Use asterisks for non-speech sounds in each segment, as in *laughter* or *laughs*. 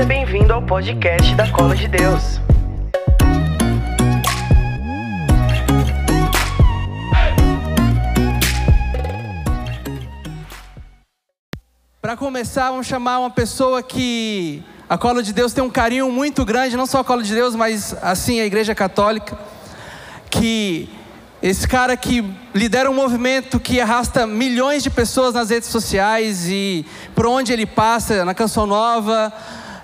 Seja bem-vindo ao podcast da Cola de Deus. Para começar, vamos chamar uma pessoa que a Cola de Deus tem um carinho muito grande, não só a Cola de Deus, mas assim a Igreja Católica, que esse cara que lidera um movimento que arrasta milhões de pessoas nas redes sociais e por onde ele passa, na Canção Nova,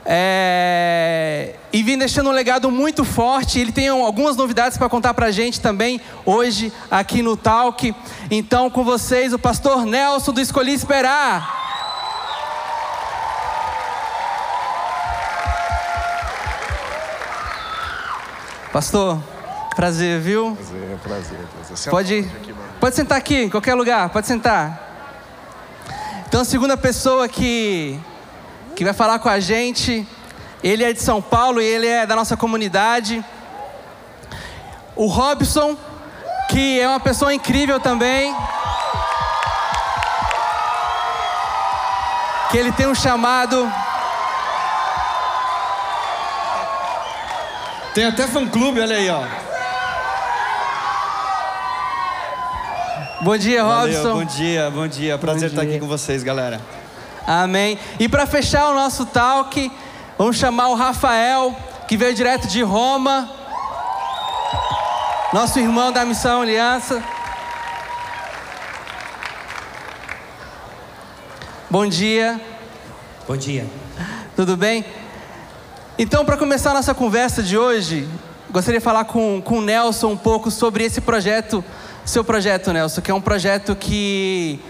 é, e vem deixando um legado muito forte. Ele tem algumas novidades para contar para a gente também hoje aqui no Talk. Então, com vocês, o pastor Nelson do Escolhi Esperar. Pastor, prazer, viu? Prazer, prazer. prazer. Pode, aqui, pode sentar aqui, em qualquer lugar, pode sentar. Então, a segunda pessoa que, que vai falar com a gente, ele é de São Paulo e ele é da nossa comunidade. O Robson, que é uma pessoa incrível também. Que ele tem um chamado Tem até fã-clube, olha aí, ó. Bom dia, Valeu, Robson. bom dia, bom dia. Prazer Bom estar dia. aqui com vocês, galera. Amém. E para fechar o nosso talk, vamos chamar o Rafael, que veio direto de Roma. Nosso irmão da Missão Aliança. Bom dia, Bom dia. tudo bem? Então, para começar a nossa conversa de hoje, gostaria de falar com, com o Nelson um pouco sobre esse projeto, seu projeto, Nelson, que é um projeto que,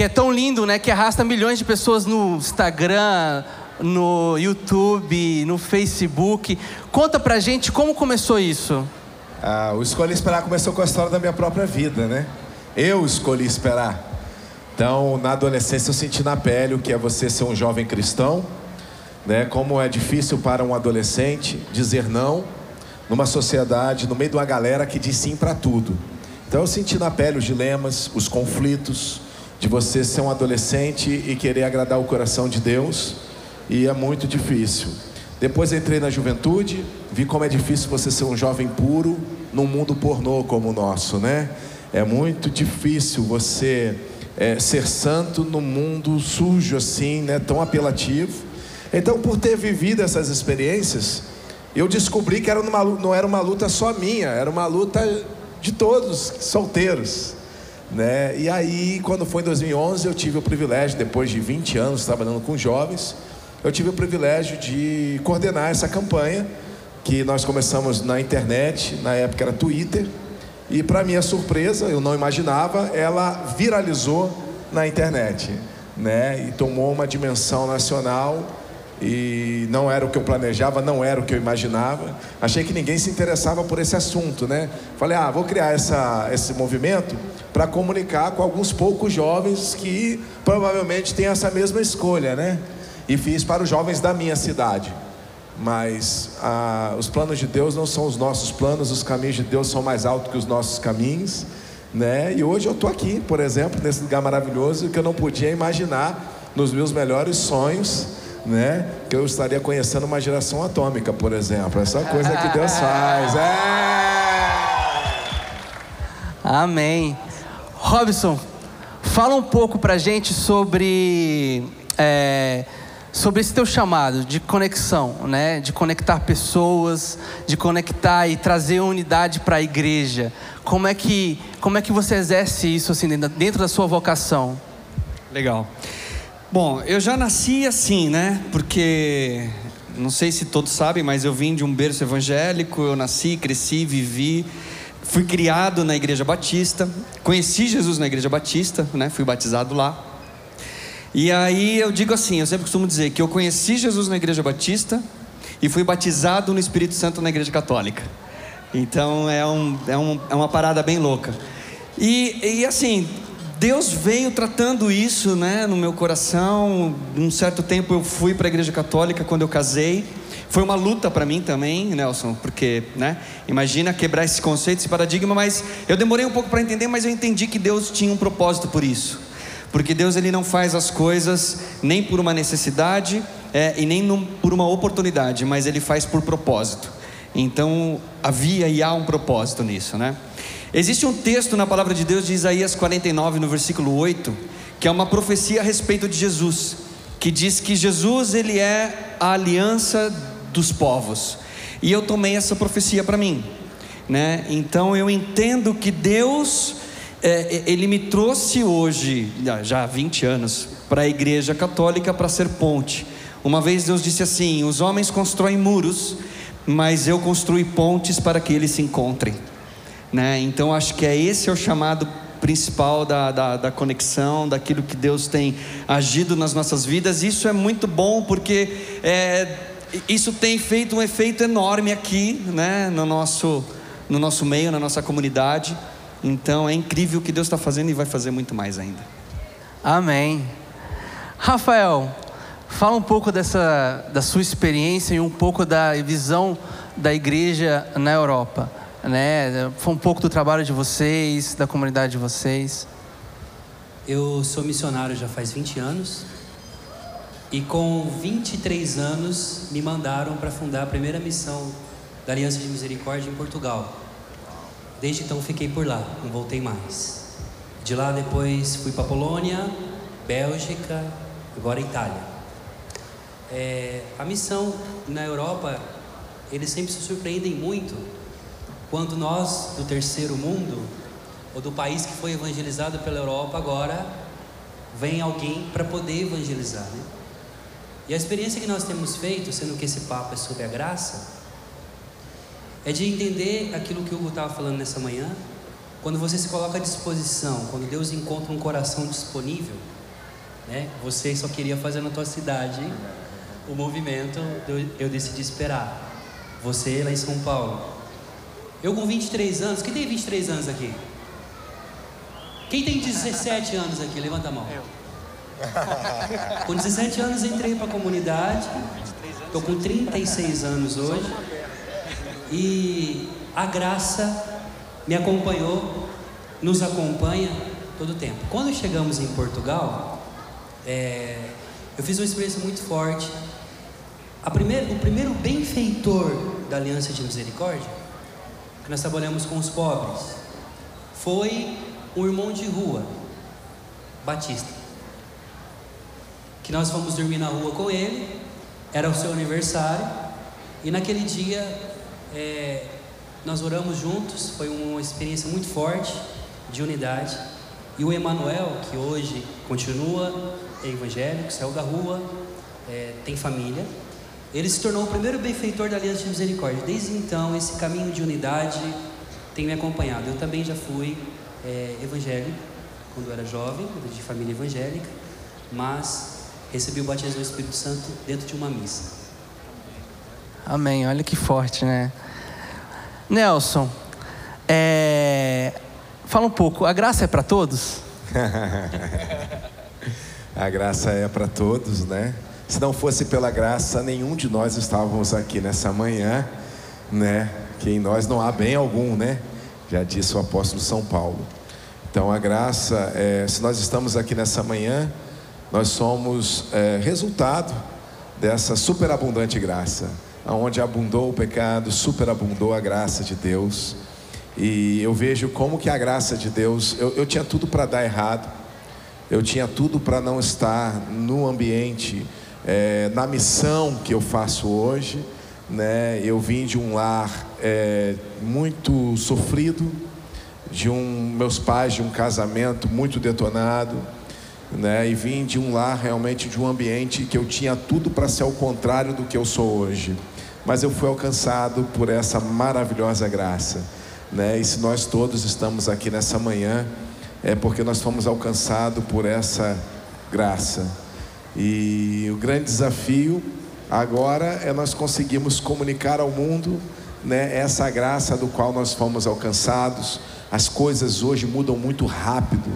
que é tão lindo, né? Que arrasta milhões de pessoas no Instagram, no YouTube, no Facebook. Conta pra gente como começou isso. Ah, o Escolhi Esperar começou com a história da minha própria vida, né? Eu escolhi esperar. Então, na adolescência, eu senti na pele o que é você ser um jovem cristão, né? Como é difícil para um adolescente dizer não numa sociedade, no meio de uma galera que diz sim para tudo. Então, eu senti na pele os dilemas, os conflitos de você ser um adolescente e querer agradar o coração de Deus, e é muito difícil. Depois entrei na juventude, vi como é difícil você ser um jovem puro num mundo pornô como o nosso, né? É muito difícil você é, ser santo num mundo sujo assim, né? Tão apelativo. Então, por ter vivido essas experiências, eu descobri que era não era uma luta só minha, era uma luta de todos solteiros. Né? E aí, quando foi em 2011, eu tive o privilégio, depois de 20 anos trabalhando com jovens, eu tive o privilégio de coordenar essa campanha que nós começamos na internet, na época era Twitter, e para minha surpresa, eu não imaginava, ela viralizou na internet, né? E tomou uma dimensão nacional e não era o que eu planejava, não era o que eu imaginava. Achei que ninguém se interessava por esse assunto, né? Falei, ah, vou criar essa, esse movimento para comunicar com alguns poucos jovens que provavelmente têm essa mesma escolha, né? E fiz para os jovens da minha cidade. Mas ah, os planos de Deus não são os nossos planos, os caminhos de Deus são mais altos que os nossos caminhos, né? E hoje eu estou aqui, por exemplo, nesse lugar maravilhoso que eu não podia imaginar nos meus melhores sonhos né? Que eu estaria conhecendo uma geração atômica, por exemplo. Essa coisa que Deus faz. É! Amém. Robson, fala um pouco pra gente sobre, é, sobre esse teu chamado de conexão, né? De conectar pessoas, de conectar e trazer unidade para a igreja. Como é que como é que você exerce isso assim dentro, dentro da sua vocação? Legal. Bom, eu já nasci assim, né? Porque não sei se todos sabem, mas eu vim de um berço evangélico, eu nasci, cresci, vivi, fui criado na igreja batista, conheci Jesus na igreja batista, né? Fui batizado lá. E aí eu digo assim, eu sempre costumo dizer que eu conheci Jesus na igreja batista e fui batizado no Espírito Santo na igreja católica. Então é, um, é, um, é uma parada bem louca. E, e assim, Deus veio tratando isso, né, no meu coração. Um certo tempo eu fui para a igreja católica quando eu casei. Foi uma luta para mim também, Nelson, porque, né, imagina quebrar esse conceito, esse paradigma, mas eu demorei um pouco para entender, mas eu entendi que Deus tinha um propósito por isso. Porque Deus ele não faz as coisas nem por uma necessidade é, e nem num, por uma oportunidade, mas ele faz por propósito. Então havia e há um propósito nisso, né? Existe um texto na palavra de Deus de Isaías 49, no versículo 8, que é uma profecia a respeito de Jesus, que diz que Jesus ele é a aliança dos povos. E eu tomei essa profecia para mim, né? Então eu entendo que Deus é, ele me trouxe hoje, já há 20 anos, para a igreja católica para ser ponte. Uma vez Deus disse assim: os homens constroem muros, mas eu construí pontes para que eles se encontrem. Né? Então acho que é esse é o chamado principal da, da, da, conexão, daquilo que Deus tem agido nas nossas vidas. Isso é muito bom porque é, isso tem feito um efeito enorme aqui, né, no nosso, no nosso meio, na nossa comunidade. Então é incrível o que Deus está fazendo e vai fazer muito mais ainda. Amém. Rafael, fala um pouco dessa da sua experiência e um pouco da visão da igreja na Europa, né? Foi um pouco do trabalho de vocês, da comunidade de vocês. Eu sou missionário já faz 20 anos. E com 23 anos me mandaram para fundar a primeira missão da Aliança de Misericórdia em Portugal. Desde então fiquei por lá, não voltei mais. De lá depois fui para Polônia, Bélgica, agora Itália. É, a missão na Europa, eles sempre se surpreendem muito quando nós do terceiro mundo ou do país que foi evangelizado pela Europa agora vem alguém para poder evangelizar, né? E a experiência que nós temos feito, sendo que esse papo é sobre a graça, é de entender aquilo que o Hugo estava falando nessa manhã. Quando você se coloca à disposição, quando Deus encontra um coração disponível, né? Você só queria fazer na tua cidade o movimento, eu, eu decidi esperar. Você lá em São Paulo. Eu com 23 anos, quem tem 23 anos aqui? Quem tem 17 anos aqui? Levanta a mão. Eu. *laughs* Com 17 anos entrei para a comunidade. Estou com 36 anos hoje. E a graça me acompanhou, nos acompanha todo o tempo. Quando chegamos em Portugal, é, eu fiz uma experiência muito forte. Primeira, o primeiro benfeitor da Aliança de Misericórdia, nós trabalhamos com os pobres, foi um irmão de rua, Batista. Que nós fomos dormir na rua com ele, era o seu aniversário, e naquele dia é, nós oramos juntos, foi uma experiência muito forte de unidade. E o Emanuel, que hoje continua é evangélico, saiu da rua, é, tem família, ele se tornou o primeiro benfeitor da Aliança de Misericórdia. Desde então, esse caminho de unidade tem me acompanhado. Eu também já fui é, evangélico quando era jovem, de família evangélica, mas recebi o batismo do Espírito Santo dentro de uma missa. Amém. Olha que forte, né? Nelson, é... fala um pouco. A graça é para todos? *laughs* a graça é para todos, né? Se não fosse pela graça, nenhum de nós estávamos aqui nessa manhã, né? Que em nós não há bem algum, né? Já disse o apóstolo São Paulo. Então a graça, é, se nós estamos aqui nessa manhã, nós somos é, resultado dessa superabundante graça onde abundou o pecado, superabundou a graça de Deus. E eu vejo como que a graça de Deus, eu, eu tinha tudo para dar errado, eu tinha tudo para não estar no ambiente, é, na missão que eu faço hoje. Né? Eu vim de um lar é, muito sofrido, de um meus pais de um casamento muito detonado, né? E vim de um lar realmente de um ambiente que eu tinha tudo para ser o contrário do que eu sou hoje mas eu fui alcançado por essa maravilhosa graça. Né? E se nós todos estamos aqui nessa manhã, é porque nós fomos alcançados por essa graça. E o grande desafio agora é nós conseguirmos comunicar ao mundo né, essa graça do qual nós fomos alcançados. As coisas hoje mudam muito rápido.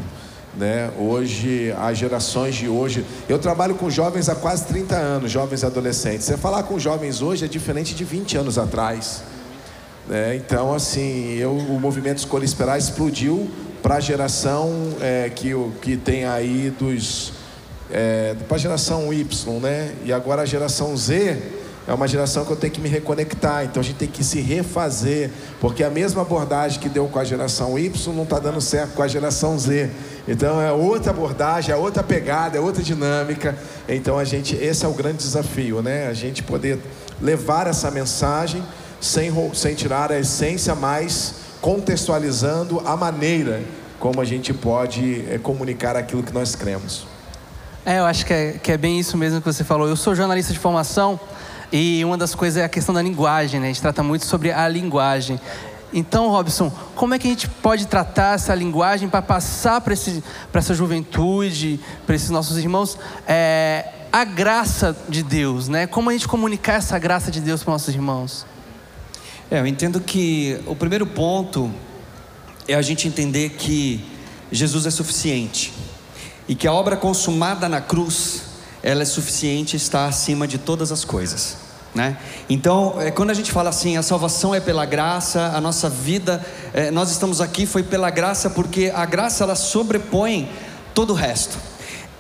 Né? Hoje, as gerações de hoje. Eu trabalho com jovens há quase 30 anos, jovens adolescentes. Você falar com jovens hoje é diferente de 20 anos atrás. Né? Então, assim, eu, o movimento Escolha Esperar explodiu para a geração é, que, que tem aí dos é, para a geração Y, né? E agora a geração Z é uma geração que eu tenho que me reconectar. Então a gente tem que se refazer, porque a mesma abordagem que deu com a geração Y não está dando certo com a geração Z. Então é outra abordagem, é outra pegada, é outra dinâmica. Então a gente, esse é o grande desafio, né? A gente poder levar essa mensagem sem, sem tirar a essência, mas contextualizando a maneira como a gente pode é, comunicar aquilo que nós cremos. É, eu acho que é, que é bem isso mesmo que você falou. Eu sou jornalista de formação e uma das coisas é a questão da linguagem, né? A gente trata muito sobre a linguagem. Então, Robson, como é que a gente pode tratar essa linguagem para passar para essa juventude, para esses nossos irmãos, é, a graça de Deus, né? Como a gente comunicar essa graça de Deus para nossos irmãos? É, eu entendo que o primeiro ponto é a gente entender que Jesus é suficiente e que a obra consumada na cruz ela é suficiente, está acima de todas as coisas. Né? Então, é, quando a gente fala assim, a salvação é pela graça, a nossa vida, é, nós estamos aqui foi pela graça, porque a graça ela sobrepõe todo o resto.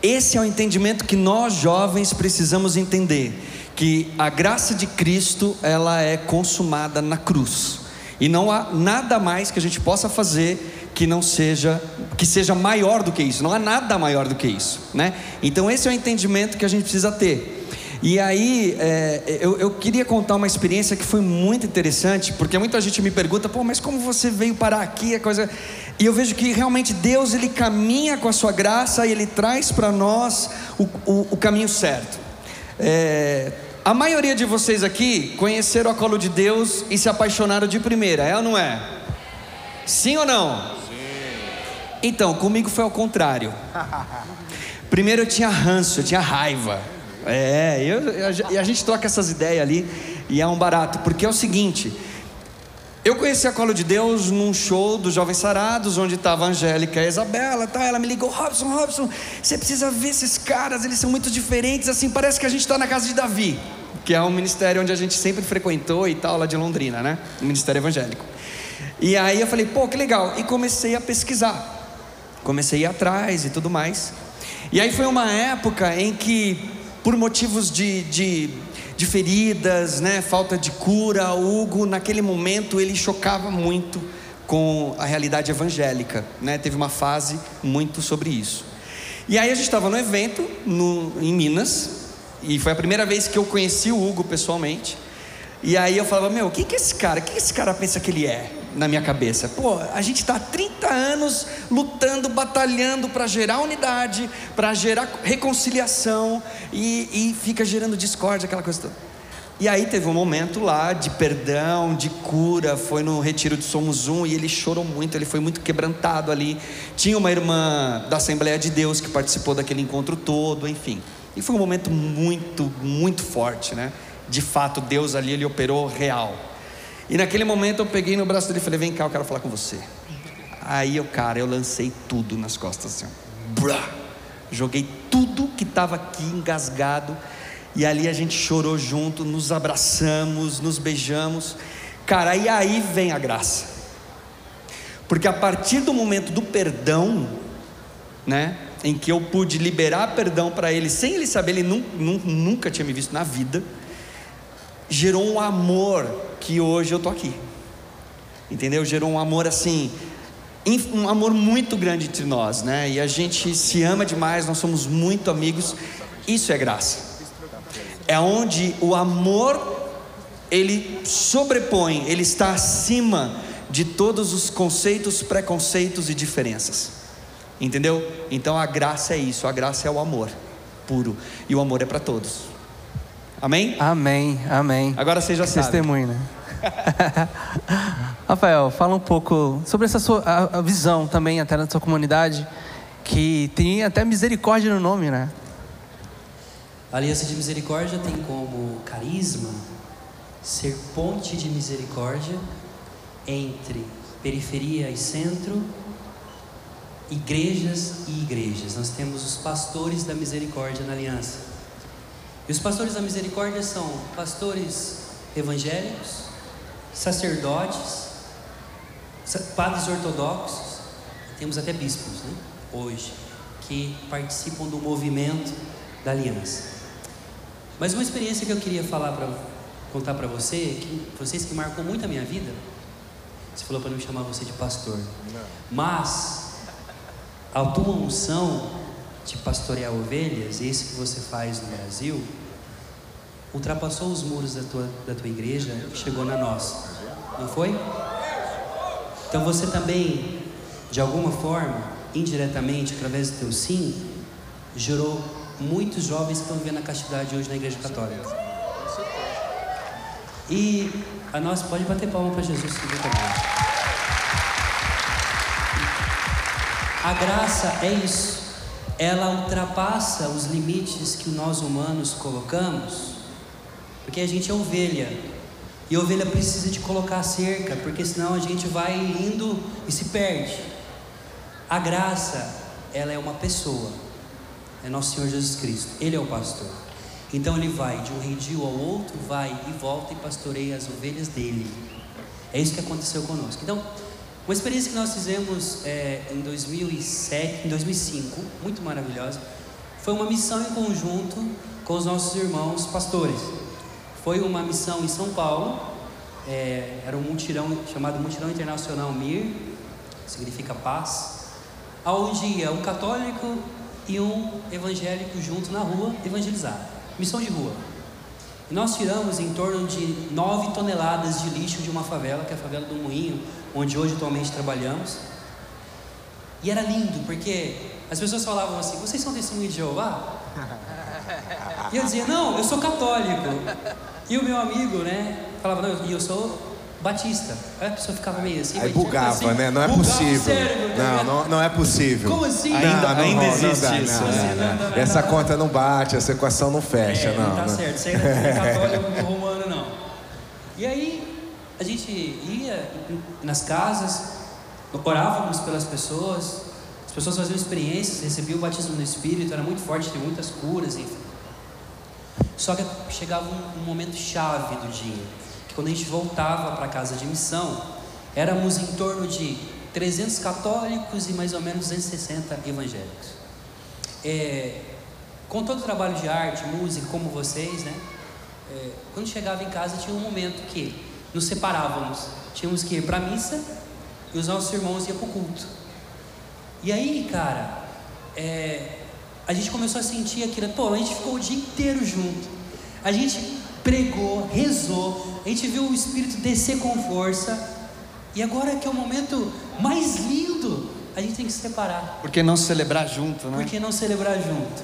Esse é o entendimento que nós jovens precisamos entender, que a graça de Cristo ela é consumada na cruz e não há nada mais que a gente possa fazer que não seja que seja maior do que isso. Não há nada maior do que isso, né? Então esse é o entendimento que a gente precisa ter. E aí, é, eu, eu, queria contar uma experiência que foi muito interessante, porque muita gente me pergunta, pô, mas como você veio parar aqui? A coisa... E eu vejo que realmente Deus, Ele caminha com a sua graça e Ele traz para nós o, o, o, caminho certo. É, a maioria de vocês aqui conheceram a colo de Deus e se apaixonaram de primeira, é ou não é? Sim ou não? Sim. Então, comigo foi ao contrário. *laughs* Primeiro eu tinha ranço, eu tinha raiva. É, eu, eu, a gente troca essas ideias ali e é um barato, porque é o seguinte. Eu conheci a Colo de Deus num show dos Jovens Sarados, onde estava a Angélica e a Isabela, tá? Ela me ligou, Robson, Robson, você precisa ver esses caras, eles são muito diferentes, assim, parece que a gente está na casa de Davi, que é um ministério onde a gente sempre frequentou e tal, lá de Londrina, né? O ministério evangélico. E aí eu falei, pô, que legal, e comecei a pesquisar, comecei a ir atrás e tudo mais. E aí foi uma época em que por motivos de, de, de feridas, né, falta de cura, Hugo, naquele momento, ele chocava muito com a realidade evangélica, né? Teve uma fase muito sobre isso. E aí a gente estava no evento no, em Minas, e foi a primeira vez que eu conheci o Hugo pessoalmente. E aí eu falava, meu, quem que é esse cara? Quem que esse cara pensa que ele é? Na minha cabeça. Pô, a gente está há 30 anos lutando, batalhando para gerar unidade, para gerar reconciliação e, e fica gerando discórdia, aquela coisa toda. E aí teve um momento lá de perdão, de cura, foi no retiro de Somos Um e ele chorou muito, ele foi muito quebrantado ali. Tinha uma irmã da Assembleia de Deus que participou daquele encontro todo, enfim. E foi um momento muito, muito forte, né? de fato Deus ali ele operou real. E naquele momento eu peguei no braço dele e falei: Vem cá, eu quero falar com você. Aí eu, cara, eu lancei tudo nas costas assim, Brá! joguei tudo que estava aqui engasgado. E ali a gente chorou junto, nos abraçamos, nos beijamos. Cara, e aí vem a graça. Porque a partir do momento do perdão, né, em que eu pude liberar perdão para ele, sem ele saber, ele nunca tinha me visto na vida gerou um amor que hoje eu tô aqui. Entendeu? Gerou um amor assim, um amor muito grande entre nós, né? E a gente se ama demais, nós somos muito amigos. Isso é graça. É onde o amor ele sobrepõe, ele está acima de todos os conceitos, preconceitos e diferenças. Entendeu? Então a graça é isso, a graça é o amor puro e o amor é para todos. Amém? Amém, amém. Agora você já sabe. Testemunho, né? *laughs* Rafael, fala um pouco sobre essa sua a, a visão também até na sua comunidade, que tem até misericórdia no nome, né? A Aliança de Misericórdia tem como carisma ser ponte de misericórdia entre periferia e centro, igrejas e igrejas. Nós temos os pastores da misericórdia na aliança. E os pastores da misericórdia são pastores evangélicos, sacerdotes, padres ortodoxos, temos até bispos, né? Hoje, que participam do movimento da aliança. Mas uma experiência que eu queria falar para contar para você, que vocês que marcou muito a minha vida. Você falou para não chamar você de pastor. Mas a tua unção de pastorear ovelhas, esse que você faz no Brasil, ultrapassou os muros da tua, da tua igreja chegou na nossa. Não foi? Então você também, de alguma forma, indiretamente, através do teu sim, gerou muitos jovens que estão vivendo a castidade hoje na igreja católica. E a nós pode bater palma para Jesus também. A graça é isso. Ela ultrapassa os limites que nós humanos colocamos, porque a gente é ovelha. E a ovelha precisa de colocar cerca, porque senão a gente vai indo e se perde. A graça, ela é uma pessoa. É nosso Senhor Jesus Cristo. Ele é o pastor. Então ele vai de um redil ao outro, vai e volta e pastoreia as ovelhas dele. É isso que aconteceu conosco. Então, uma experiência que nós fizemos é, em 2007, em 2005, muito maravilhosa, foi uma missão em conjunto com os nossos irmãos pastores. Foi uma missão em São Paulo, é, era um mutirão chamado Mutirão Internacional MIR, significa paz, aonde ia um católico e um evangélico junto na rua evangelizar. Missão de rua. Nós tiramos em torno de 9 toneladas de lixo de uma favela, que é a favela do Moinho, onde hoje atualmente trabalhamos. E era lindo, porque as pessoas falavam assim: vocês são testemunhas de Jeová? *laughs* E eu dizia: não, eu sou católico. E o meu amigo, né, falava: não, e eu sou batista. Aí a pessoa ficava meio assim. Aí tipo bugava, assim, né? Não é possível. cérebro, não, não, não é possível. Como assim? Ainda- não, ainda não, existe não dá, isso, não, né? não, Não, não, não. não, Essa conta não bate, essa equação não fecha, É, não. não tá certo, isso aí não é *laughs* católico romano, não. E aí, a gente ia nas casas, orávamos pelas pessoas, as pessoas faziam experiências, recebiam o batismo no Espírito, era muito forte, tinha muitas curas, enfim. Só que chegava um, um momento chave do dia, quando a gente voltava para a casa de missão, éramos em torno de 300 católicos e mais ou menos 260 evangélicos. É, com todo o trabalho de arte, música, como vocês, né? É, quando chegava em casa tinha um momento que nos separávamos. Tínhamos que ir para a missa e os nossos irmãos iam para o culto. E aí, cara, é, a gente começou a sentir aquilo, pô, a gente ficou o dia inteiro junto. A gente pregou, rezou, a gente viu o Espírito descer com força. E agora que é o momento mais lindo, a gente tem que se separar. Por que não celebrar junto, né? Por que não celebrar junto?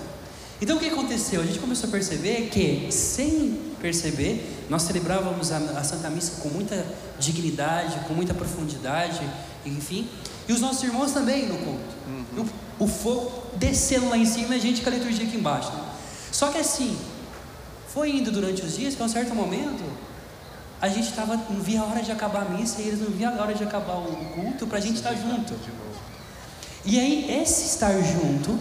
Então o que aconteceu? A gente começou a perceber que, sem perceber, nós celebrávamos a, a Santa Missa com muita dignidade, com muita profundidade, enfim. E os nossos irmãos também no culto. O, o fogo descendo lá em cima e a gente com a liturgia aqui embaixo. né? Só que assim, foi indo durante os dias, que a um certo momento, a gente tava, não via a hora de acabar a missa e eles não viam a hora de acabar o culto para a gente estar junto. E aí, esse estar junto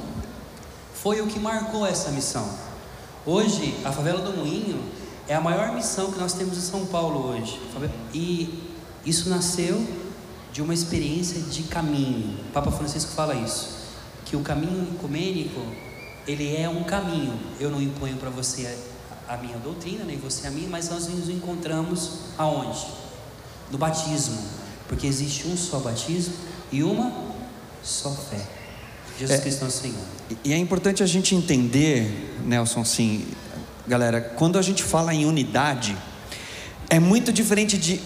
foi o que marcou essa missão. Hoje, a favela do Moinho é a maior missão que nós temos em São Paulo hoje. E isso nasceu de uma experiência de caminho. O Papa Francisco fala isso, que o caminho ecumênico, ele é um caminho. Eu não imponho para você a, a minha doutrina, nem você a minha, mas nós nos encontramos aonde? No batismo, porque existe um só batismo e uma só fé. Jesus É. Cristo nosso Senhor. E é importante a gente entender, Nelson, assim, galera, quando a gente fala em unidade, é muito diferente de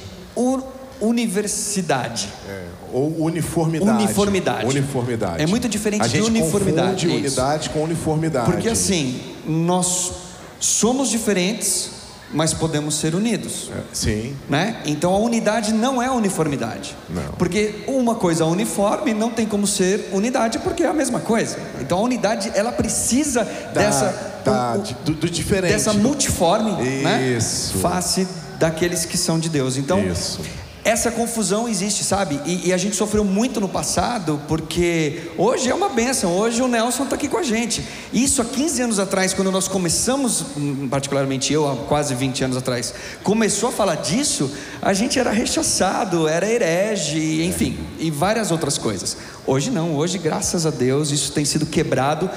universidade. É, ou uniformidade. Uniformidade. Uniformidade. É muito diferente a de gente uniformidade, Confunde isso. unidade com uniformidade. Porque assim, nós somos diferentes, mas podemos ser unidos. É, Sim. Né? Então a unidade não é uniformidade. Não. Porque uma coisa uniforme não tem como ser unidade porque é a mesma coisa. Então a unidade ela precisa dessa da- o- o- de- do, do diferente. dessa multiforme, né? Isso. Face daqueles que são de Deus. Então Isso. Essa confusão existe, sabe? E, e, a gente sofreu muito no passado, porque hoje é uma benção, hoje o Nelson está aqui com a gente. Isso há 15 anos atrás, quando nós começamos, hum, particularmente eu, há quase 20 anos atrás, começou a falar disso, a gente era rechaçado, era herege, enfim, e várias outras coisas. Hoje não, hoje, graças a Deus, isso tem sido quebrado.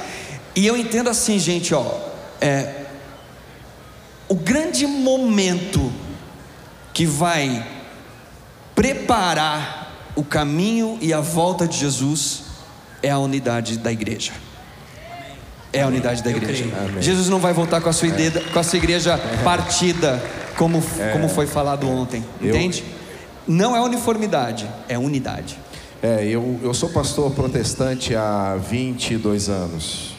E eu entendo assim, gente, ó, é, o grande momento que vai preparar o caminho e a volta de Jesus é a unidade da igreja. É a unidade da igreja. Jesus não vai voltar com a sua, ideia, com a sua igreja partida, como, como foi falado ontem. Entende? Não é uniformidade, é unidade. É, eu, eu sou pastor protestante há 22 anos.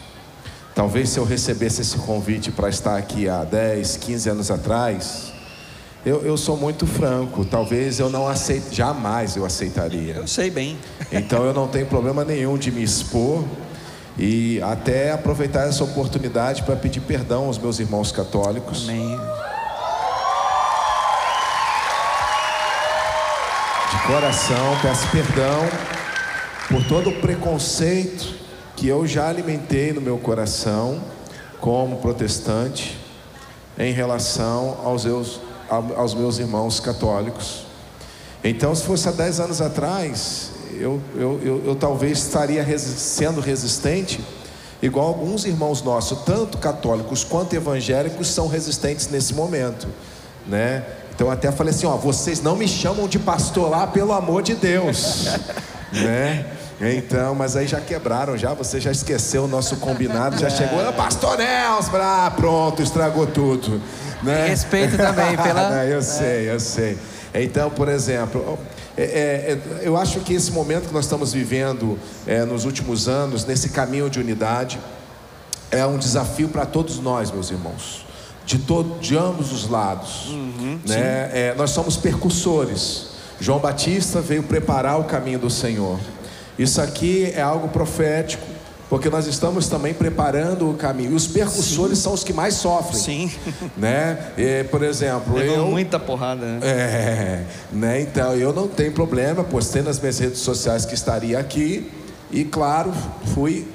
Talvez se eu recebesse esse convite para estar aqui há 10, 15 anos atrás, eu, eu sou muito franco, talvez eu não aceite, jamais eu aceitaria. Eu sei bem. Então eu não tenho problema nenhum de me expor e até aproveitar essa oportunidade para pedir perdão aos meus irmãos católicos. Amém. De coração, peço perdão por todo o preconceito que eu já alimentei no meu coração como protestante em relação aos meus, aos meus irmãos católicos. Então, se fosse há 10 anos atrás, eu, eu, eu, eu talvez estaria sendo resistente, igual alguns irmãos nossos, tanto católicos quanto evangélicos, são resistentes nesse momento, né? Então até falei assim, ó, vocês não me chamam de pastor lá, pelo amor de Deus, *laughs* né? Então, mas aí já quebraram, já você já esqueceu o nosso combinado, já *laughs* chegou, pastor Nelson, ah, pronto, estragou tudo. Né? Respeito também *laughs* pela. eu sei, eu sei. Então, por exemplo, é, é, eu acho que esse momento que nós estamos vivendo é, nos últimos anos, nesse caminho de unidade, é um desafio para todos nós, meus irmãos, de, todo, de ambos os lados. Uhum, né? É, nós somos percussores. João Batista veio preparar o caminho do Senhor. Isso aqui é algo profético porque nós estamos também preparando o caminho. E os percussores Sim. são os que mais sofrem. Sim. Né? E, por exemplo, Levou eu muita porrada. Né? É, né? Então eu não tenho problema, postei nas minhas redes sociais que estaria aqui e claro, fui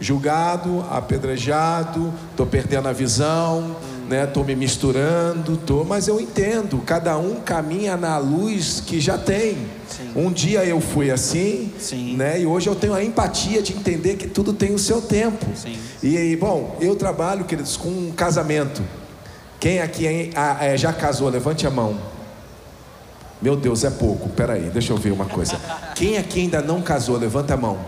julgado, apedrejado, estou perdendo a visão né? Tô me misturando, tô, mas eu entendo. Cada um caminha na luz que já tem. Sim. Um dia eu fui assim, Sim. né? E hoje eu tenho a empatia de entender que tudo tem o seu tempo. Sim. E bom, eu trabalho, queridos, com um casamento. Quem aqui é, já casou? Levante a mão. Meu Deus, é pouco. Peraí, deixa eu ver uma coisa. Quem aqui ainda não casou? Levanta a mão.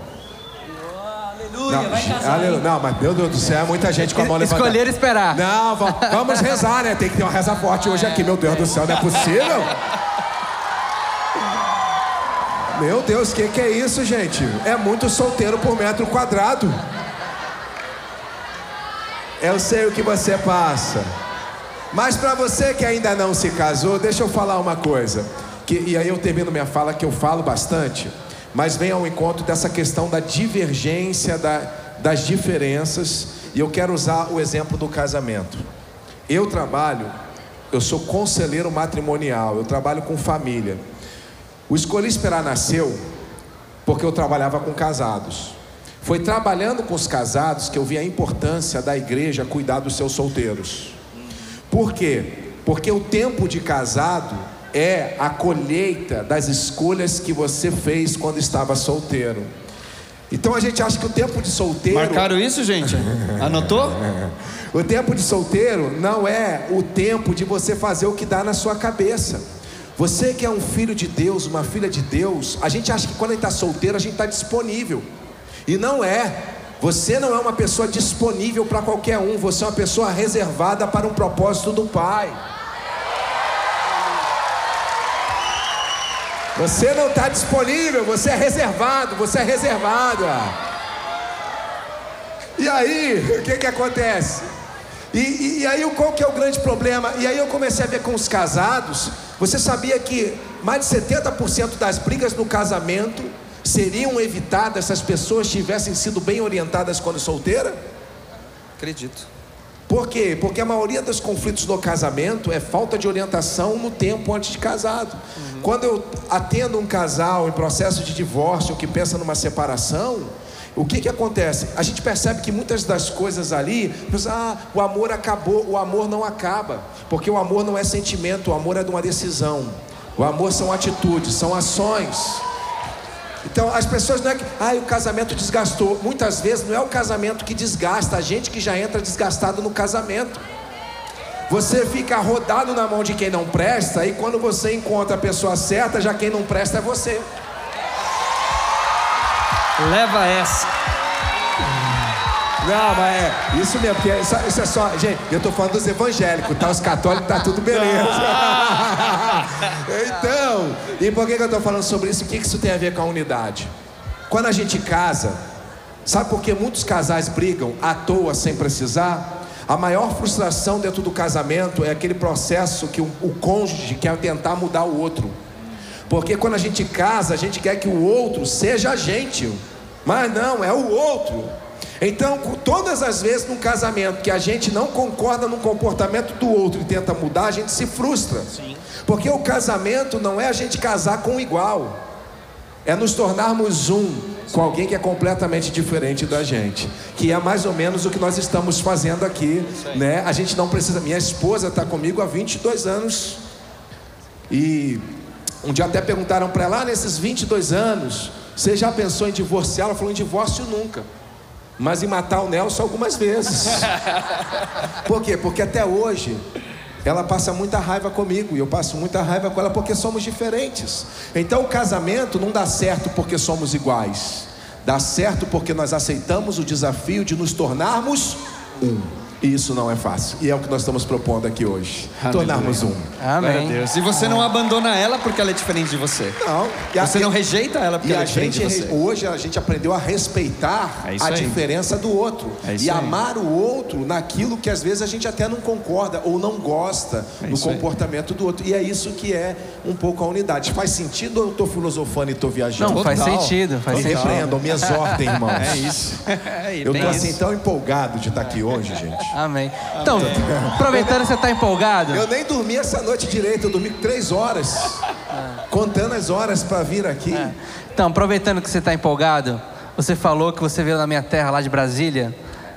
Aleluia, vai casar. Não, mas meu Deus do céu, é muita gente com a mão levantada. Escolher esperar. Não, vamos rezar, né? Tem que ter uma reza forte hoje aqui, meu Deus do céu, não é possível? Meu Deus, o que, que é isso, gente? É muito solteiro por metro quadrado. Eu sei o que você passa. Mas para você que ainda não se casou, deixa eu falar uma coisa. Que, e aí eu termino minha fala que eu falo bastante mas vem ao encontro dessa questão da divergência, da, das diferenças, e eu quero usar o exemplo do casamento. Eu trabalho, eu sou conselheiro matrimonial, eu trabalho com família. O Escolhi Esperar nasceu porque eu trabalhava com casados. Foi trabalhando com os casados que eu vi a importância da igreja cuidar dos seus solteiros. Por quê? Porque o tempo de casado é a colheita das escolhas que você fez quando estava solteiro. Então a gente acha que o tempo de solteiro. Marcaram isso, gente? Anotou? *laughs* o tempo de solteiro não é o tempo de você fazer o que dá na sua cabeça. Você que é um filho de Deus, uma filha de Deus, a gente acha que quando a gente está solteiro a gente está disponível. E não é. Você não é uma pessoa disponível para qualquer um, você é uma pessoa reservada para um propósito do Pai. Você não está disponível, você é reservado, você é reservado. E aí, *laughs* o que que acontece? E, e, e, aí, qual que é o grande problema? E aí eu comecei a ver com os casados. Você sabia que mais de 70% das brigas no casamento seriam evitadas se as pessoas tivessem sido bem orientadas quando solteira? Acredito. Por quê? Porque a maioria dos conflitos no casamento é falta de orientação no tempo antes de casado. Uhum. Quando eu atendo um casal em processo de divórcio que pensa numa separação, o que, que acontece? A gente percebe que muitas das coisas ali, ah, o amor acabou, o amor não acaba, porque o amor não é sentimento, o amor é de uma decisão, o amor são atitudes, são ações. Então as pessoas não é que, ah, o casamento desgastou. Muitas vezes não é o casamento que desgasta, a gente que já entra desgastado no casamento. Você fica rodado na mão de quem não presta, e quando você encontra a pessoa certa, já quem não presta é você. Leva essa. Não, mas é isso mesmo, porque isso, isso é só. Gente, eu tô falando dos evangélicos, tá? Os católicos tá tudo beleza. *laughs* então, e por que, que eu tô falando sobre isso? O que, que isso tem a ver com a unidade? Quando a gente casa, sabe por que muitos casais brigam à toa sem precisar? A maior frustração dentro do casamento é aquele processo que o, o cônjuge quer tentar mudar o outro. Porque quando a gente casa, a gente quer que o outro seja a gente, mas não, é o outro. Então, todas as vezes num casamento que a gente não concorda no comportamento do outro e tenta mudar, a gente se frustra. Sim. Porque o casamento não é a gente casar com igual, é nos tornarmos um com alguém que é completamente diferente da gente, que é mais ou menos o que nós estamos fazendo aqui, né? A gente não precisa. Minha esposa está comigo há 22 anos e um dia até perguntaram para ela, ah, nesses 22 anos, você já pensou em divorciar? Ela falou em divórcio nunca mas em matar o Nelson algumas vezes. Por quê? Porque até hoje ela passa muita raiva comigo e eu passo muita raiva com ela porque somos diferentes. Então o casamento não dá certo porque somos iguais, dá certo porque nós aceitamos o desafio de nos tornarmos um. E isso não é fácil. E é o que nós estamos propondo aqui hoje. Aleluia. Tornarmos um. Amém. Deus. E você não abandona ela porque ela é diferente de você. Não. E você a, não rejeita ela porque ela é diferente gente, de você. Hoje a gente aprendeu a respeitar é a aí. diferença do outro. É e amar o outro naquilo que às vezes a gente até não concorda ou não gosta é no comportamento aí. do outro. E é isso que é um pouco a unidade. Faz sentido ou eu estou filosofando e estou viajando? Não, faz sentido. Faz me sentido. repreendam minhas ordens, irmãos. *laughs* *laughs* É isso. eu estou assim tão empolgado de estar aqui hoje, gente. Amém. Então, aproveitando que você está empolgado. Eu nem dormi essa noite direito, eu dormi três horas. Contando as horas para vir aqui. É. Então, aproveitando que você está empolgado, você falou que você veio na minha terra, lá de Brasília.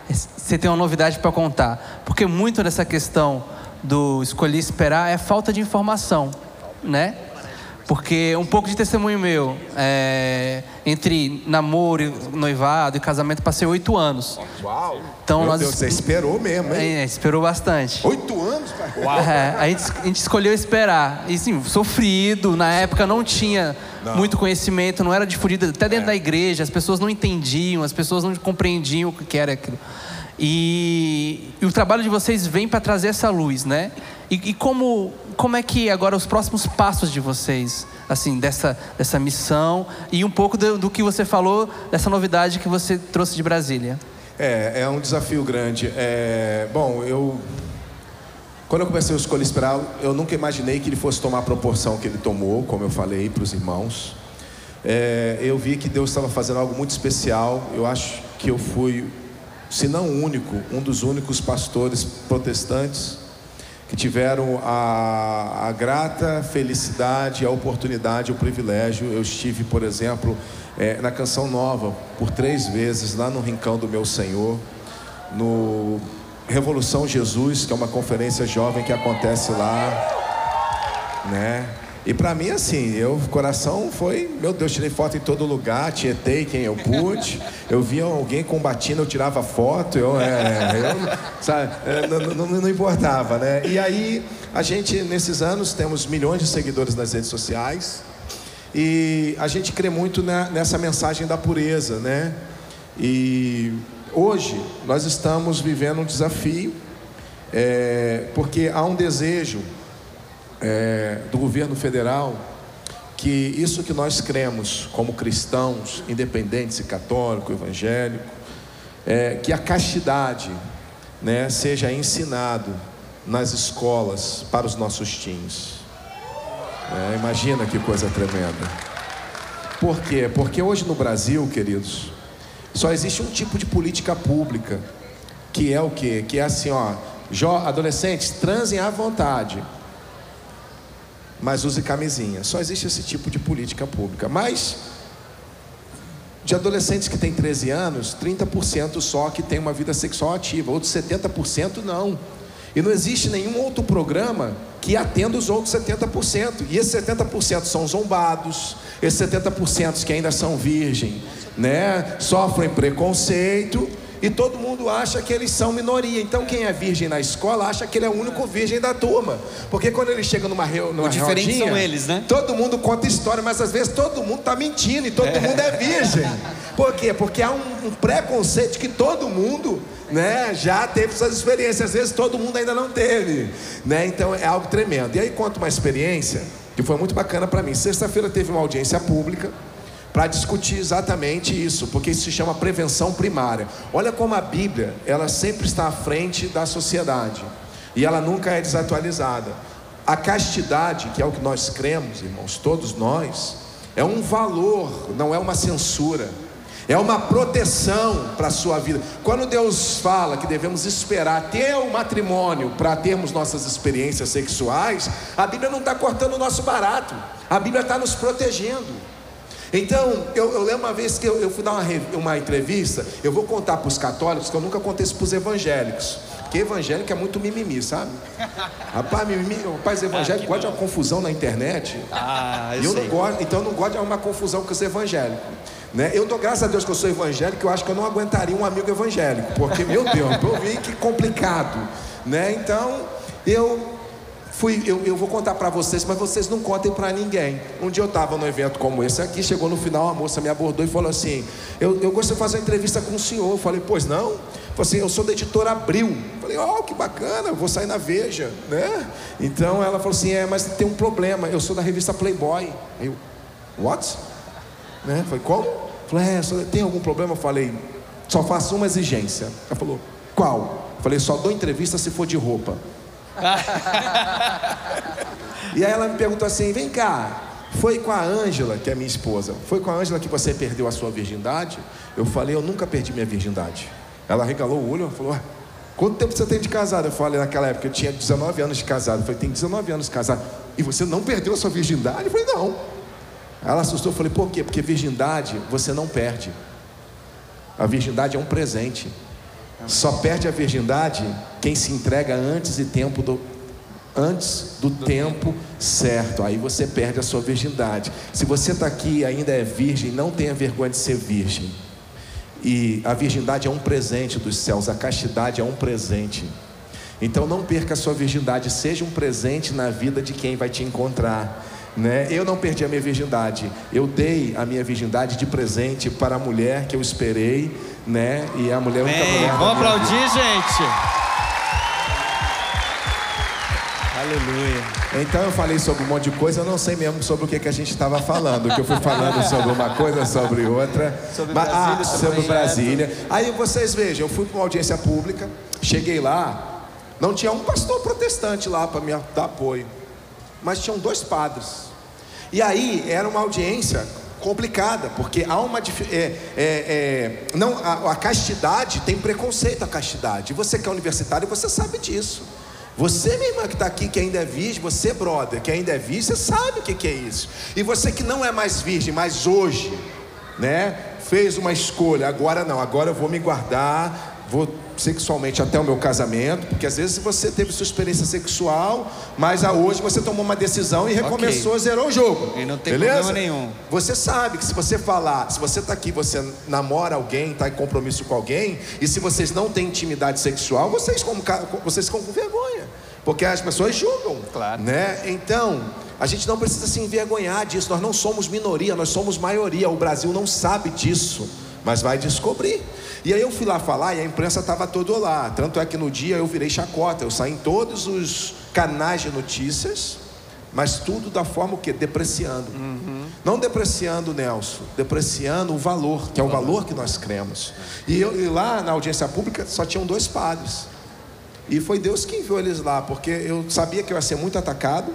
Você tem uma novidade para contar. Porque muito dessa questão do escolher esperar é falta de informação, né? Porque um pouco de testemunho meu, é, entre namoro, noivado e casamento, passei oito anos. Uau! Então, Meu nós, Deus, você esperou mesmo, hein? É, esperou bastante. Oito anos, pai? Uau! É, a, gente, a gente escolheu esperar. E sim, sofrido, na época não tinha não. muito conhecimento, não era difundido, até dentro é. da igreja, as pessoas não entendiam, as pessoas não compreendiam o que era aquilo. E, e o trabalho de vocês vem para trazer essa luz, né? E, e, como, como é que agora os próximos passos de vocês, assim, dessa, dessa missão e um pouco do, do que você falou, dessa novidade que você trouxe de Brasília? É, é um desafio grande. É, bom, eu quando eu comecei o Escolha Esperar, eu nunca imaginei que ele fosse tomar a proporção que ele tomou, como eu falei para os irmãos. É, eu vi que Deus estava fazendo algo muito especial. Eu acho que eu fui, se não o único, um dos únicos pastores protestantes que tiveram a, a grata felicidade, a oportunidade, o privilégio. Eu estive, por exemplo, é, na Canção Nova por três vezes, lá no Rincão do Meu Senhor, no Revolução Jesus, que é uma conferência jovem que acontece lá, né? E para mim, assim, o coração foi, meu Deus, tirei foto em todo lugar, tietei quem eu pude. Eu via alguém com batina, eu tirava foto, eu, é, eu sabe, é, não, não, não, importava, né? E aí, a gente, nesses anos, temos milhões de seguidores nas redes sociais. E a gente crê muito na, nessa mensagem da pureza, né? E hoje, nós estamos vivendo um desafio, é, porque há um desejo é, do governo federal que isso que nós cremos como cristãos, independentes e católico, evangélico, é, que a castidade né, seja ensinado nas escolas para os nossos teens. É, imagina que coisa tremenda. Por quê? Porque hoje no Brasil, queridos, só existe um tipo de política pública que é o quê? Que é assim, ó, adolescentes, transem à vontade, mas use camisinha. Só existe esse tipo de política pública. Mas de adolescentes que têm 13 anos, 30% só que tem uma vida sexual ativa, outros 70% não. E não existe nenhum outro programa que atenda os outros 70%. E esses 70% são zombados, esses 70% que ainda são virgem, né, sofrem preconceito e todo mundo acha que eles são minoria. Então quem é virgem na escola acha que ele é o único virgem da turma. Porque quando ele chega numa reunião, O diferente são eles, né? Todo mundo conta história, mas às vezes todo mundo está mentindo e todo mundo é virgem. Por quê? Porque há um, um preconceito que todo mundo né, já teve suas experiências, às vezes todo mundo ainda não teve. Né? Então é algo tremendo. E aí conta uma experiência que foi muito bacana para mim. Sexta-feira teve uma audiência pública para discutir exatamente isso, porque isso se chama prevenção primária. Olha como a Bíblia, ela sempre está à frente da sociedade e ela nunca é desatualizada. A castidade, que é o que nós cremos, irmãos, todos nós, é um valor, não é uma censura. É uma proteção para a sua vida. Quando Deus fala que devemos esperar ter o matrimônio para termos nossas experiências sexuais, a Bíblia não está cortando o nosso barato, a Bíblia está nos protegendo. Então, eu, eu lembro uma vez que eu, eu fui dar uma, uma entrevista, eu vou contar para os católicos, que eu nunca contei isso para os evangélicos. Porque evangélico é muito mimimi, sabe? *laughs* Rapaz, mimimi, rapaz, evangélico gosta de uma confusão na internet. Ah, E eu não gosto, então eu não gosto de arrumar confusão com os evangélicos. Né? Eu dou graças a Deus que eu sou evangélico, eu acho que eu não aguentaria um amigo evangélico, porque, meu Deus, eu vi que complicado. Né? Então, eu fui, eu, eu vou contar para vocês, mas vocês não contem para ninguém. Um dia eu estava num evento como esse aqui, chegou no final, a moça me abordou e falou assim: Eu, eu gostaria de fazer uma entrevista com o senhor. Eu falei, pois não? Falei assim, eu sou da editora Abril. Eu falei, ó, que bacana, eu vou sair na Veja, né? Então ela falou assim: é, mas tem um problema, eu sou da revista Playboy. Eu, what? Né? Falei, como? Falei, é, tem algum problema? Eu falei, só faço uma exigência. Ela falou, qual? Eu falei, só dou entrevista se for de roupa. *laughs* e aí ela me perguntou assim, vem cá, foi com a Ângela, que é minha esposa, foi com a Ângela que você perdeu a sua virgindade? Eu falei, eu nunca perdi minha virgindade. Ela regalou o olho e falou, "Ué, quanto tempo você tem de casado? Eu falei, naquela época eu tinha 19 anos de casado. Eu falei, tem 19 anos de casado. E você não perdeu a sua virgindade? Eu falei, não. Ela assustou, eu falei, por quê? Porque virgindade você não perde. A virgindade é um presente. Só perde a virgindade quem se entrega antes e tempo do antes do, tempo certo. Aí você perde a sua virgindade. Se você está aqui e ainda é virgem, não tenha vergonha de ser virgem. E a virgindade é um presente dos céus, a castidade é um presente. Então não perca a sua virgindade, seja um presente na vida de quem vai te encontrar. Né? Eu não perdi a minha virgindade, eu dei a minha virgindade de presente para a mulher que eu esperei, né? E a mulher, a única Bem, mulher vamos aplaudir, gente. Aleluia. Então eu falei sobre um monte de coisa, eu não sei mesmo sobre o que, que a gente estava falando, que eu fui falando sobre uma coisa, sobre outra. Sobre Mas- Brasília, ah, sobre projeto. Brasília. Aí vocês vejam, eu fui para uma audiência pública, cheguei lá, não tinha um pastor protestante lá para me dar apoio, mas tinham dois padres. E aí era uma audiência complicada, porque há uma é, é, é, não a, a castidade tem preconceito a castidade. Você que é universitário, você sabe disso. Você, minha irmã que está aqui, que ainda é virgem, você, brother, que ainda é virgem, você sabe o que, que é isso. E você que não é mais virgem, mas hoje, né, fez uma escolha, agora não, agora eu vou me guardar, vou sexualmente até o meu casamento, porque às vezes você teve sua experiência sexual, mas a hoje você tomou uma decisão e recomeçou, zerou o jogo. E não tem Beleza? problema nenhum. Você sabe que se você falar, se você está aqui, você namora alguém, está em compromisso com alguém, e se vocês não têm intimidade sexual, vocês, como, vocês ficam com vergonha. Porque as pessoas julgam. Claro. Né? Então, a gente não precisa se envergonhar disso. Nós não somos minoria, nós somos maioria. O Brasil não sabe disso, mas vai descobrir. E aí eu fui lá falar e a imprensa estava toda lá. Tanto é que no dia eu virei chacota. Eu saí em todos os canais de notícias, mas tudo da forma o quê? Depreciando. Não depreciando, Nelson, depreciando o valor, que é o valor que nós cremos. E, eu, e lá na audiência pública só tinham dois padres. E foi Deus que enviou eles lá, porque eu sabia que eu ia ser muito atacado.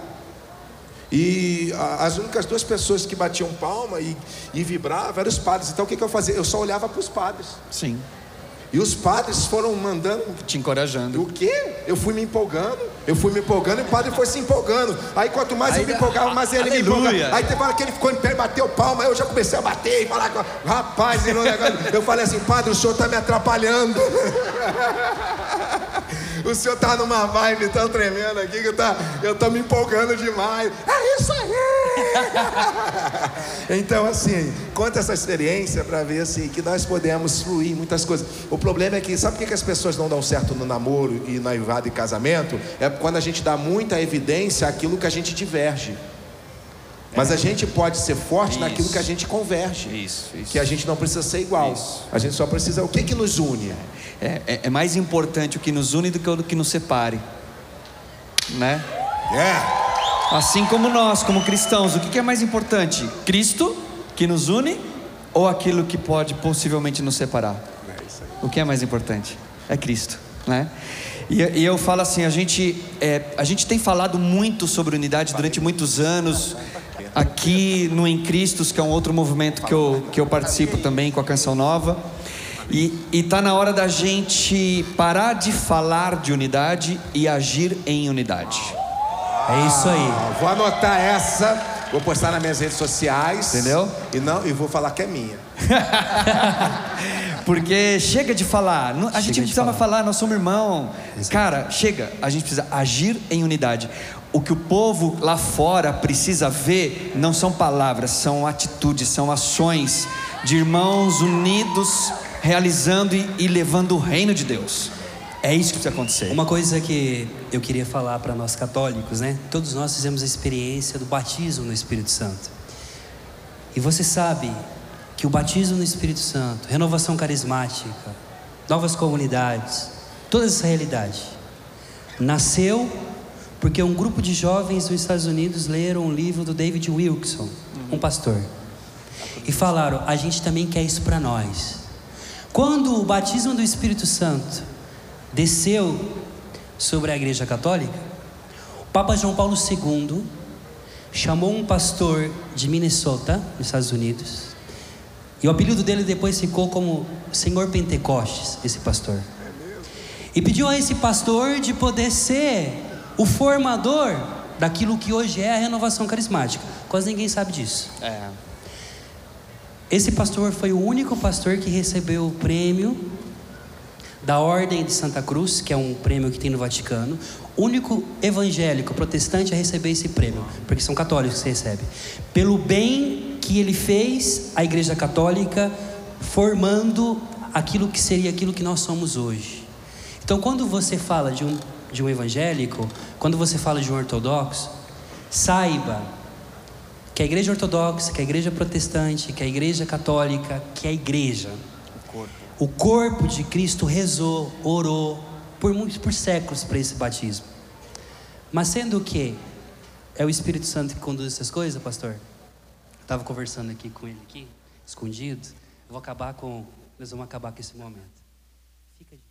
E as únicas duas pessoas que batiam palma e, e vibravam eram os padres. Então o que, que eu fazia? Eu só olhava para os padres. Sim. E os padres foram mandando Te encorajando. o quê? Eu fui me empolgando, eu fui me empolgando e o padre foi se empolgando. Aí quanto mais Aí eu me empolgava, mais ele me Aleluia. empolgava. Aí teve hora que ele ficou em pé e bateu palma, aí eu já comecei a bater e falar com rapaz, no negócio, eu falei assim, padre, o senhor está me atrapalhando. *laughs* O senhor tá numa vibe tão tremenda aqui que tá, eu tô me empolgando demais. É isso aí! *laughs* então, assim, conta essa experiência para ver assim, que nós podemos fluir muitas coisas. O problema é que, sabe por que que as pessoas não dão certo no namoro e noivado e casamento? É quando a gente dá muita evidência àquilo que a gente diverge. Mas a gente pode ser forte Isso. naquilo que a gente converge. Isso, isso. Que a gente não precisa ser igual. Isso. A gente só precisa. O que que nos une? É, é- é mais importante o que nos une do que o que nos separe. Né? É. Assim como nós, como cristãos, o que é mais importante? Cristo, que nos une, ou aquilo que pode possivelmente nos separar? O que é mais importante? É Cristo, né? E, e eu falo assim, a gente, é, a gente tem falado muito sobre unidade durante muitos anos, aqui no Em Cristos, que é um outro movimento que eu, que eu participo também com a Canção Nova. E, e tá na hora da gente parar de falar de unidade e agir em unidade. É isso aí. Ah, Vou anotar essa, vou postar nas minhas redes sociais. Entendeu? E não, e vou falar que é minha. *laughs* Porque chega de falar, não- a gente de não precisa mais falar, nós somos irmão. Cara, chega, a gente precisa agir em unidade. O que o povo lá fora precisa ver não são palavras, são atitudes, são ações de irmãos unidos, realizando e, levando o reino de Deus. É isso que precisa acontecer. Uma coisa que eu queria falar para nós católicos, né? Todos nós fizemos a experiência do batismo no Espírito Santo. E você sabe que o batismo no Espírito Santo, renovação carismática, novas comunidades, toda essa realidade nasceu porque um grupo de jovens nos Estados Unidos leram um livro do David Wilson, um pastor, e falaram: a gente também quer isso para nós. Quando o batismo do Espírito Santo desceu sobre a Igreja Católica, o Papa João Paulo II chamou um pastor de Minnesota, nos Estados Unidos, e o apelido dele depois ficou como Senhor Pentecostes, esse pastor. E pediu a esse pastor de poder ser o formador daquilo que hoje é a renovação carismática. Quase ninguém sabe disso. É. Esse pastor foi o único pastor que recebeu o prêmio da Ordem de Santa Cruz, que é um prêmio que tem no Vaticano. Único evangélico protestante a receber esse prêmio, porque são católicos que recebem. Pelo bem que ele fez à Igreja Católica, formando aquilo que seria aquilo que nós somos hoje. Então, quando você fala de um, de um evangélico, quando você fala de um ortodoxo, saiba que a igreja ortodoxa, que a igreja protestante, que a igreja católica, que a igreja, o corpo de Cristo rezou, orou por muitos, por séculos para esse batismo. Mas sendo que é o Espírito Santo que conduz essas coisas, pastor? Estava conversando aqui com ele aqui, escondido. Eu vou acabar com, nós vamos acabar com esse momento.